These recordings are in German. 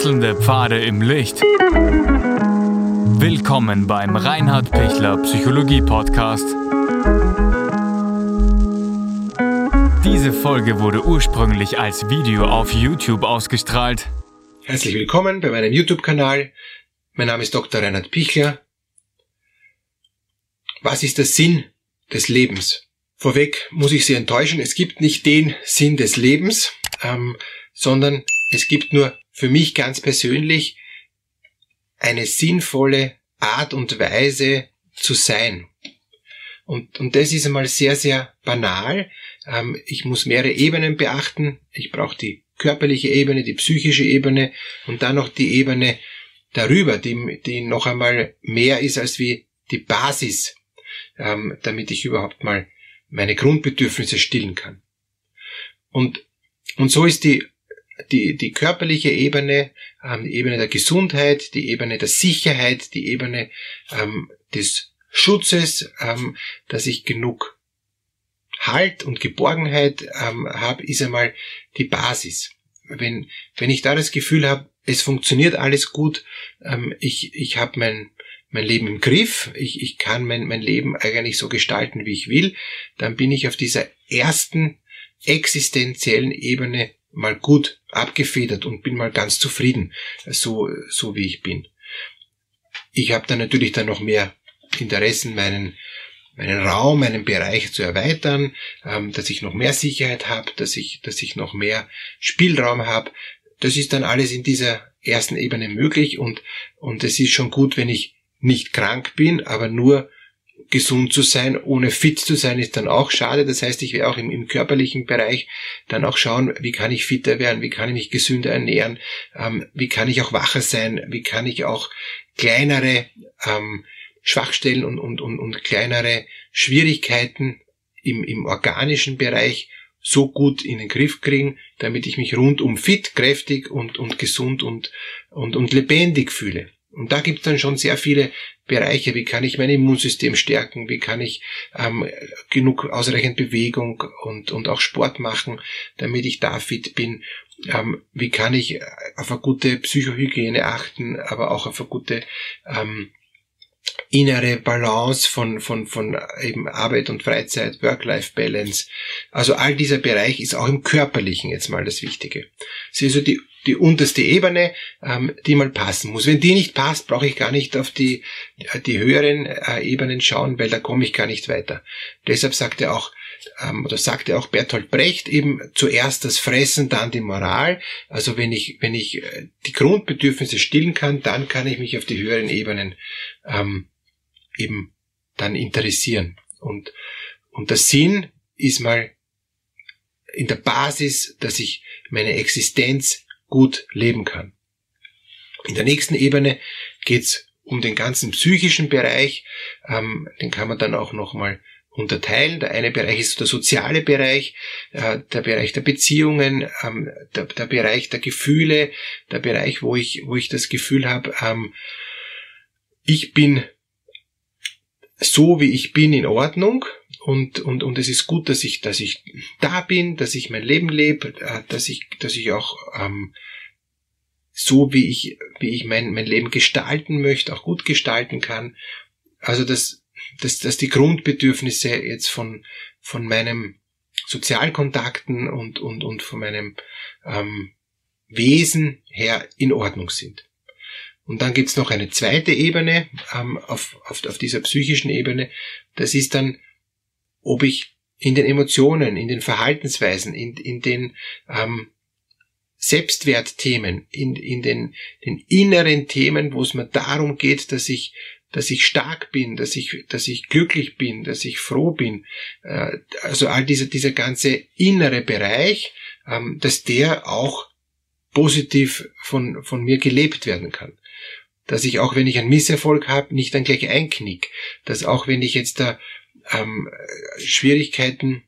Wechselnde Pfade im Licht. Willkommen beim Reinhard Pichler Psychologie Podcast. Diese Folge wurde ursprünglich als Video auf YouTube ausgestrahlt. Herzlich willkommen bei meinem YouTube-Kanal. Mein Name ist Dr. Reinhard Pichler. Was ist der Sinn des Lebens? Vorweg muss ich Sie enttäuschen, es gibt nicht den Sinn des Lebens, ähm, sondern es gibt nur für mich ganz persönlich eine sinnvolle Art und Weise zu sein. Und, und das ist einmal sehr, sehr banal. Ähm, ich muss mehrere Ebenen beachten. Ich brauche die körperliche Ebene, die psychische Ebene und dann noch die Ebene darüber, die, die noch einmal mehr ist als wie die Basis, ähm, damit ich überhaupt mal meine Grundbedürfnisse stillen kann. Und, und so ist die die, die körperliche Ebene, ähm, die Ebene der Gesundheit, die Ebene der Sicherheit, die Ebene ähm, des Schutzes, ähm, dass ich genug Halt und Geborgenheit ähm, habe, ist einmal die Basis. Wenn, wenn ich da das Gefühl habe, es funktioniert alles gut, ähm, ich, ich habe mein, mein Leben im Griff, ich, ich kann mein, mein Leben eigentlich so gestalten, wie ich will, dann bin ich auf dieser ersten existenziellen Ebene mal gut abgefedert und bin mal ganz zufrieden, so, so wie ich bin. Ich habe dann natürlich dann noch mehr Interessen, meinen, meinen Raum, meinen Bereich zu erweitern, ähm, dass ich noch mehr Sicherheit habe, dass ich, dass ich noch mehr Spielraum habe. Das ist dann alles in dieser ersten Ebene möglich und, und es ist schon gut, wenn ich nicht krank bin, aber nur gesund zu sein, ohne fit zu sein, ist dann auch schade. Das heißt, ich werde auch im, im, körperlichen Bereich dann auch schauen, wie kann ich fitter werden, wie kann ich mich gesünder ernähren, ähm, wie kann ich auch wacher sein, wie kann ich auch kleinere ähm, Schwachstellen und, und, und, und kleinere Schwierigkeiten im, im organischen Bereich so gut in den Griff kriegen, damit ich mich rundum fit, kräftig und, und gesund und, und, und lebendig fühle. Und da gibt es dann schon sehr viele Bereiche, wie kann ich mein Immunsystem stärken, wie kann ich ähm, genug ausreichend Bewegung und, und auch Sport machen, damit ich da fit bin, ähm, wie kann ich auf eine gute Psychohygiene achten, aber auch auf eine gute ähm, innere Balance von, von, von eben Arbeit und Freizeit, Work-Life-Balance. Also all dieser Bereich ist auch im Körperlichen jetzt mal das Wichtige. Das ist also die, die unterste Ebene, ähm, die mal passen muss. Wenn die nicht passt, brauche ich gar nicht auf die, die höheren äh, Ebenen schauen, weil da komme ich gar nicht weiter. Deshalb sagt er auch, ähm, oder sagte auch Bertolt Brecht eben zuerst das Fressen, dann die Moral. Also wenn ich, wenn ich äh, die Grundbedürfnisse stillen kann, dann kann ich mich auf die höheren Ebenen ähm, eben dann interessieren. Und, und der Sinn ist mal in der Basis, dass ich meine Existenz gut leben kann. In der nächsten Ebene geht's um den ganzen psychischen Bereich. Ähm, den kann man dann auch nochmal unterteilen. Der eine Bereich ist der soziale Bereich, äh, der Bereich der Beziehungen, ähm, der, der, Bereich der Gefühle, der Bereich, wo ich, wo ich das Gefühl habe, ähm, ich bin so wie ich bin in Ordnung und, und, und es ist gut, dass ich, dass ich da bin, dass ich mein Leben lebe, äh, dass ich, dass ich auch ähm, so wie ich, wie ich mein, mein Leben gestalten möchte, auch gut gestalten kann. Also dass, dass, dass die Grundbedürfnisse jetzt von, von meinem Sozialkontakten und, und, und von meinem ähm, Wesen her in Ordnung sind. Und dann gibt's noch eine zweite Ebene ähm, auf, auf, auf dieser psychischen Ebene. Das ist dann, ob ich in den Emotionen, in den Verhaltensweisen, in, in den ähm, Selbstwertthemen, in, in den, den inneren Themen, wo es mir darum geht, dass ich, dass ich stark bin, dass ich, dass ich glücklich bin, dass ich froh bin. Äh, also all dieser, dieser ganze innere Bereich, ähm, dass der auch positiv von, von mir gelebt werden kann dass ich auch wenn ich einen Misserfolg habe, nicht dann gleich einknick. Dass auch wenn ich jetzt da ähm, Schwierigkeiten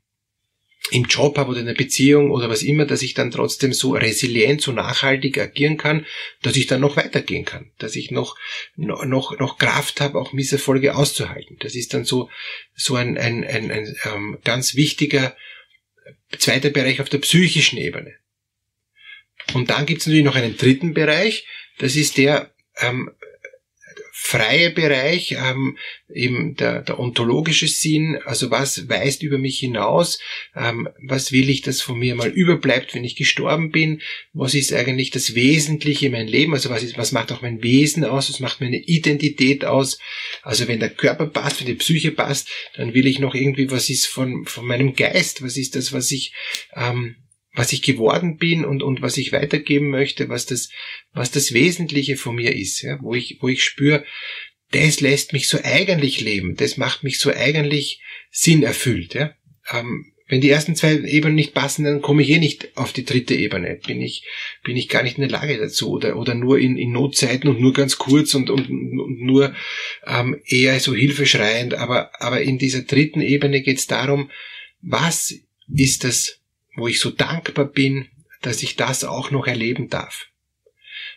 im Job habe oder in der Beziehung oder was immer, dass ich dann trotzdem so resilient, so nachhaltig agieren kann, dass ich dann noch weitergehen kann, dass ich noch noch noch Kraft habe, auch Misserfolge auszuhalten. Das ist dann so so ein ein, ein, ein ähm, ganz wichtiger zweiter Bereich auf der psychischen Ebene. Und dann gibt es natürlich noch einen dritten Bereich, das ist der ähm, freie Bereich, ähm, eben der, der ontologische Sinn, also was weist über mich hinaus, ähm, was will ich, dass von mir mal überbleibt, wenn ich gestorben bin, was ist eigentlich das Wesentliche in meinem Leben, also was, ist, was macht auch mein Wesen aus, was macht meine Identität aus, also wenn der Körper passt, wenn die Psyche passt, dann will ich noch irgendwie, was ist von, von meinem Geist, was ist das, was ich ähm, was ich geworden bin und, und was ich weitergeben möchte, was das, was das Wesentliche von mir ist, ja, wo ich, wo ich spüre, das lässt mich so eigentlich leben, das macht mich so eigentlich Sinn erfüllt, ja. Ähm, wenn die ersten zwei Ebenen nicht passen, dann komme ich eh nicht auf die dritte Ebene. Bin ich, bin ich gar nicht in der Lage dazu oder, oder nur in, in Notzeiten und nur ganz kurz und, und, und nur ähm, eher so hilfeschreiend. Aber, aber in dieser dritten Ebene geht es darum, was ist das wo ich so dankbar bin, dass ich das auch noch erleben darf.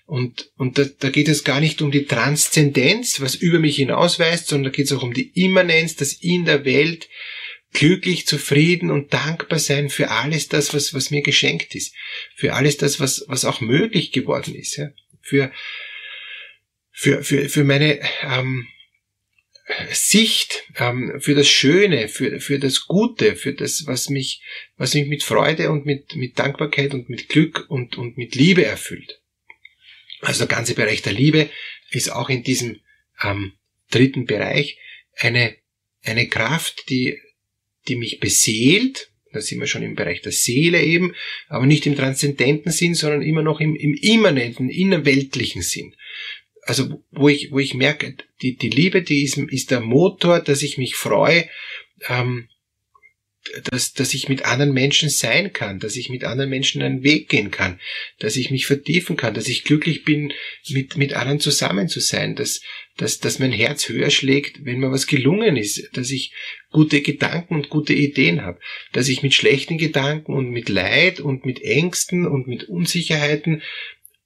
Und, und da, da geht es gar nicht um die Transzendenz, was über mich hinausweist, sondern da geht es auch um die Immanenz, das in der Welt glücklich, zufrieden und dankbar sein für alles das, was, was mir geschenkt ist, für alles das, was, was auch möglich geworden ist, ja? für, für, für, für meine ähm, Sicht ähm, für das Schöne, für, für das Gute, für das, was mich, was mich mit Freude und mit, mit Dankbarkeit und mit Glück und, und mit Liebe erfüllt. Also der ganze Bereich der Liebe ist auch in diesem ähm, dritten Bereich eine, eine Kraft, die, die mich beseelt, da sind wir schon im Bereich der Seele eben, aber nicht im transzendenten Sinn, sondern immer noch im, im immanenten, innerweltlichen Sinn also wo ich, wo ich merke, die, die Liebe, die ist, ist der Motor, dass ich mich freue, ähm, dass, dass ich mit anderen Menschen sein kann, dass ich mit anderen Menschen einen Weg gehen kann, dass ich mich vertiefen kann, dass ich glücklich bin, mit, mit anderen zusammen zu sein, dass, dass, dass mein Herz höher schlägt, wenn mir was gelungen ist, dass ich gute Gedanken und gute Ideen habe, dass ich mit schlechten Gedanken und mit Leid und mit Ängsten und mit Unsicherheiten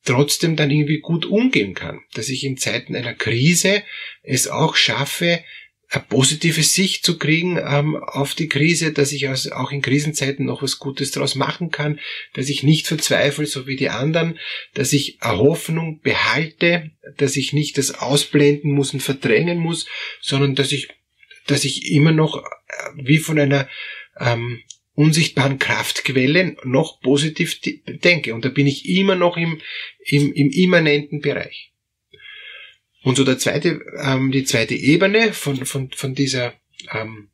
trotzdem dann irgendwie gut umgehen kann. Dass ich in Zeiten einer Krise es auch schaffe, eine positive Sicht zu kriegen ähm, auf die Krise, dass ich also auch in Krisenzeiten noch was Gutes daraus machen kann, dass ich nicht verzweifle, so wie die anderen, dass ich eine Hoffnung behalte, dass ich nicht das ausblenden muss und verdrängen muss, sondern dass ich, dass ich immer noch äh, wie von einer ähm, unsichtbaren Kraftquellen noch positiv denke. Und da bin ich immer noch im, im, im immanenten Bereich. Und so der zweite, ähm, die zweite Ebene von, von, von dieser, ähm,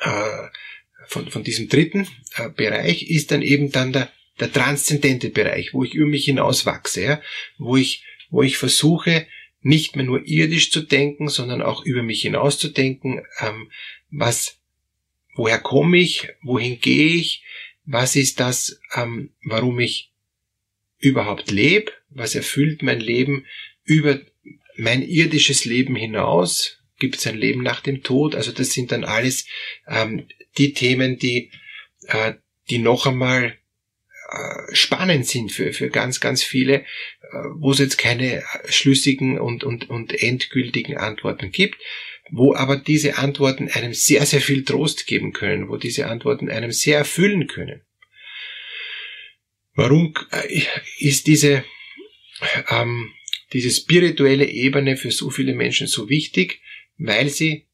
äh, von, von diesem dritten äh, Bereich ist dann eben dann der, der transzendente Bereich, wo ich über mich hinaus wachse, ja? wo ich, wo ich versuche, nicht mehr nur irdisch zu denken, sondern auch über mich hinaus zu denken, ähm, was woher komme ich, wohin gehe ich, was ist das, ähm, warum ich überhaupt lebe, was erfüllt mein Leben über mein irdisches Leben hinaus, gibt es ein Leben nach dem Tod, also das sind dann alles ähm, die Themen, die, äh, die noch einmal äh, spannend sind für, für ganz, ganz viele, äh, wo es jetzt keine schlüssigen und, und, und endgültigen Antworten gibt wo aber diese Antworten einem sehr, sehr viel Trost geben können, wo diese Antworten einem sehr erfüllen können. Warum äh, ist diese, ähm, diese spirituelle Ebene für so viele Menschen so wichtig? Weil sie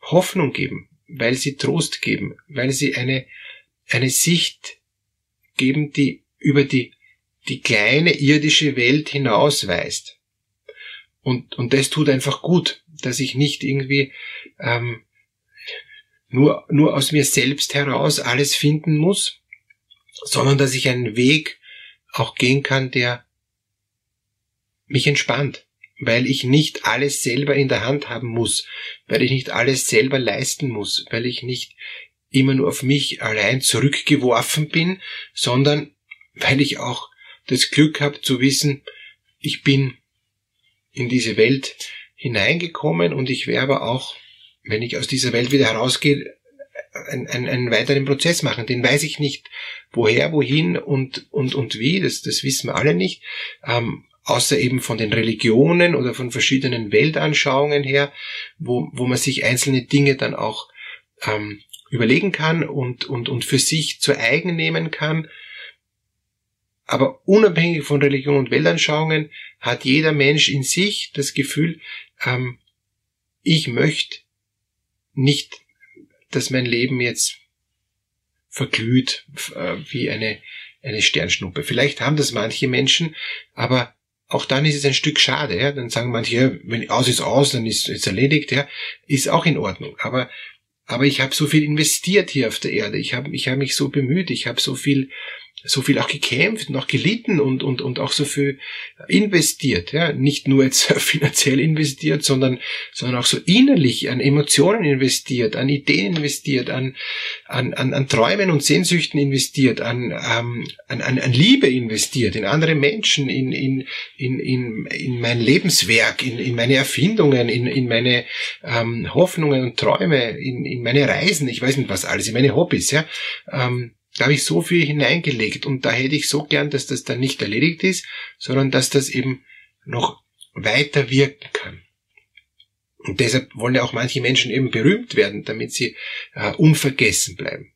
Hoffnung geben, weil sie Trost geben, weil sie eine, eine Sicht geben, die über die, die kleine irdische Welt hinausweist. Und, und das tut einfach gut, dass ich nicht irgendwie ähm, nur, nur aus mir selbst heraus alles finden muss, sondern dass ich einen Weg auch gehen kann, der mich entspannt, weil ich nicht alles selber in der Hand haben muss, weil ich nicht alles selber leisten muss, weil ich nicht immer nur auf mich allein zurückgeworfen bin, sondern weil ich auch das Glück habe zu wissen, ich bin in diese Welt hineingekommen und ich werde aber auch, wenn ich aus dieser Welt wieder herausgehe, einen, einen, einen weiteren Prozess machen. Den weiß ich nicht, woher, wohin und, und, und wie, das, das wissen wir alle nicht. Ähm, außer eben von den Religionen oder von verschiedenen Weltanschauungen her, wo, wo man sich einzelne Dinge dann auch ähm, überlegen kann und, und, und für sich zu eigen nehmen kann. aber unabhängig von Religion und Weltanschauungen hat jeder Mensch in sich das Gefühl, ähm, ich möchte nicht, dass mein Leben jetzt verglüht äh, wie eine, eine Sternschnuppe. Vielleicht haben das manche Menschen, aber auch dann ist es ein Stück schade. Ja? Dann sagen manche, wenn aus ist aus, dann ist es erledigt. Ja? Ist auch in Ordnung. Aber aber ich habe so viel investiert hier auf der Erde. Ich habe ich hab mich so bemüht. Ich habe so viel so viel auch gekämpft und auch gelitten und, und, und auch so viel investiert, ja, nicht nur jetzt finanziell investiert, sondern, sondern auch so innerlich an Emotionen investiert, an Ideen investiert, an, an, an, an Träumen und Sehnsüchten investiert, an, ähm, an, an, an Liebe investiert, in andere Menschen, in, in, in, in, in mein Lebenswerk, in, in meine Erfindungen, in, in meine ähm, Hoffnungen und Träume, in, in meine Reisen, ich weiß nicht was alles, in meine Hobbys, ja. Ähm, da habe ich so viel hineingelegt und da hätte ich so gern, dass das dann nicht erledigt ist, sondern dass das eben noch weiter wirken kann. Und deshalb wollen ja auch manche Menschen eben berühmt werden, damit sie äh, unvergessen bleiben.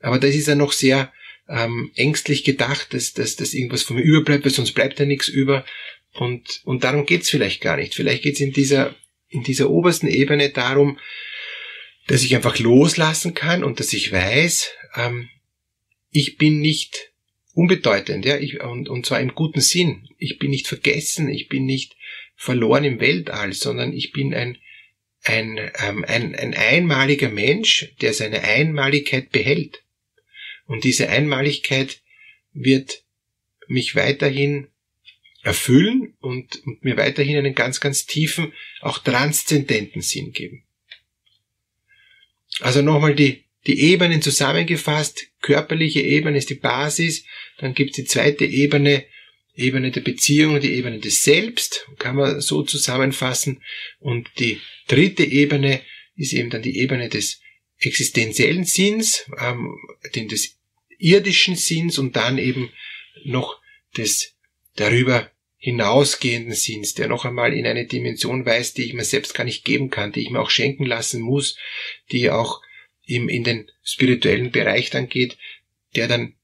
Aber das ist ja noch sehr ähm, ängstlich gedacht, dass, dass, dass irgendwas von mir überbleibt, weil sonst bleibt ja nichts über. Und, und darum geht's vielleicht gar nicht. Vielleicht geht's in dieser, in dieser obersten Ebene darum, dass ich einfach loslassen kann und dass ich weiß, ähm, ich bin nicht unbedeutend, ja, ich, und, und zwar im guten Sinn. Ich bin nicht vergessen, ich bin nicht verloren im Weltall, sondern ich bin ein, ein, ähm, ein, ein einmaliger Mensch, der seine Einmaligkeit behält. Und diese Einmaligkeit wird mich weiterhin erfüllen und, und mir weiterhin einen ganz, ganz tiefen, auch transzendenten Sinn geben. Also nochmal die, die Ebenen zusammengefasst. Körperliche Ebene ist die Basis. Dann gibt es die zweite Ebene, Ebene der Beziehung, die Ebene des Selbst, kann man so zusammenfassen. Und die dritte Ebene ist eben dann die Ebene des existenziellen Sinns, ähm, den des irdischen Sinns und dann eben noch des darüber hinausgehenden Sinns, der noch einmal in eine Dimension weist, die ich mir selbst gar nicht geben kann, die ich mir auch schenken lassen muss, die auch im, in den spirituellen Bereich dann geht, der dann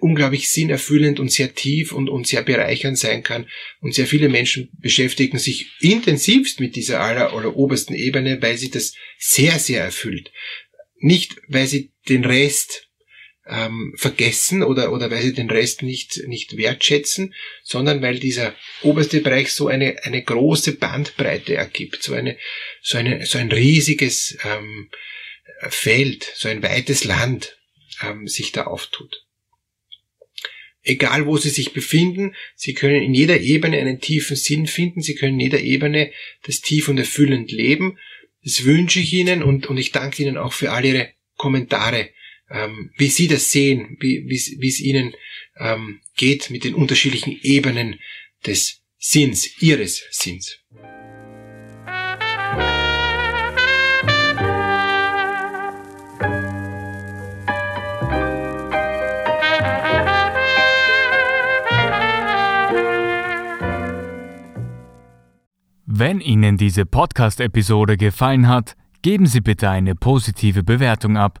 unglaublich sinnerfüllend und sehr tief und, und sehr bereichernd sein kann. Und sehr viele Menschen beschäftigen sich intensivst mit dieser aller oder obersten Ebene, weil sie das sehr, sehr erfüllt. Nicht, weil sie den Rest ähm, vergessen oder, oder weil sie den Rest nicht, nicht wertschätzen, sondern weil dieser oberste Bereich so eine, eine große Bandbreite ergibt, so eine, so eine, so ein riesiges, ähm, Feld, so ein weites Land ähm, sich da auftut. Egal wo Sie sich befinden, Sie können in jeder Ebene einen tiefen Sinn finden, Sie können in jeder Ebene das tief und erfüllend leben. Das wünsche ich Ihnen und, und ich danke Ihnen auch für all Ihre Kommentare, ähm, wie Sie das sehen, wie, wie es Ihnen ähm, geht mit den unterschiedlichen Ebenen des Sinns, Ihres Sinns. Wenn Ihnen diese Podcast-Episode gefallen hat, geben Sie bitte eine positive Bewertung ab.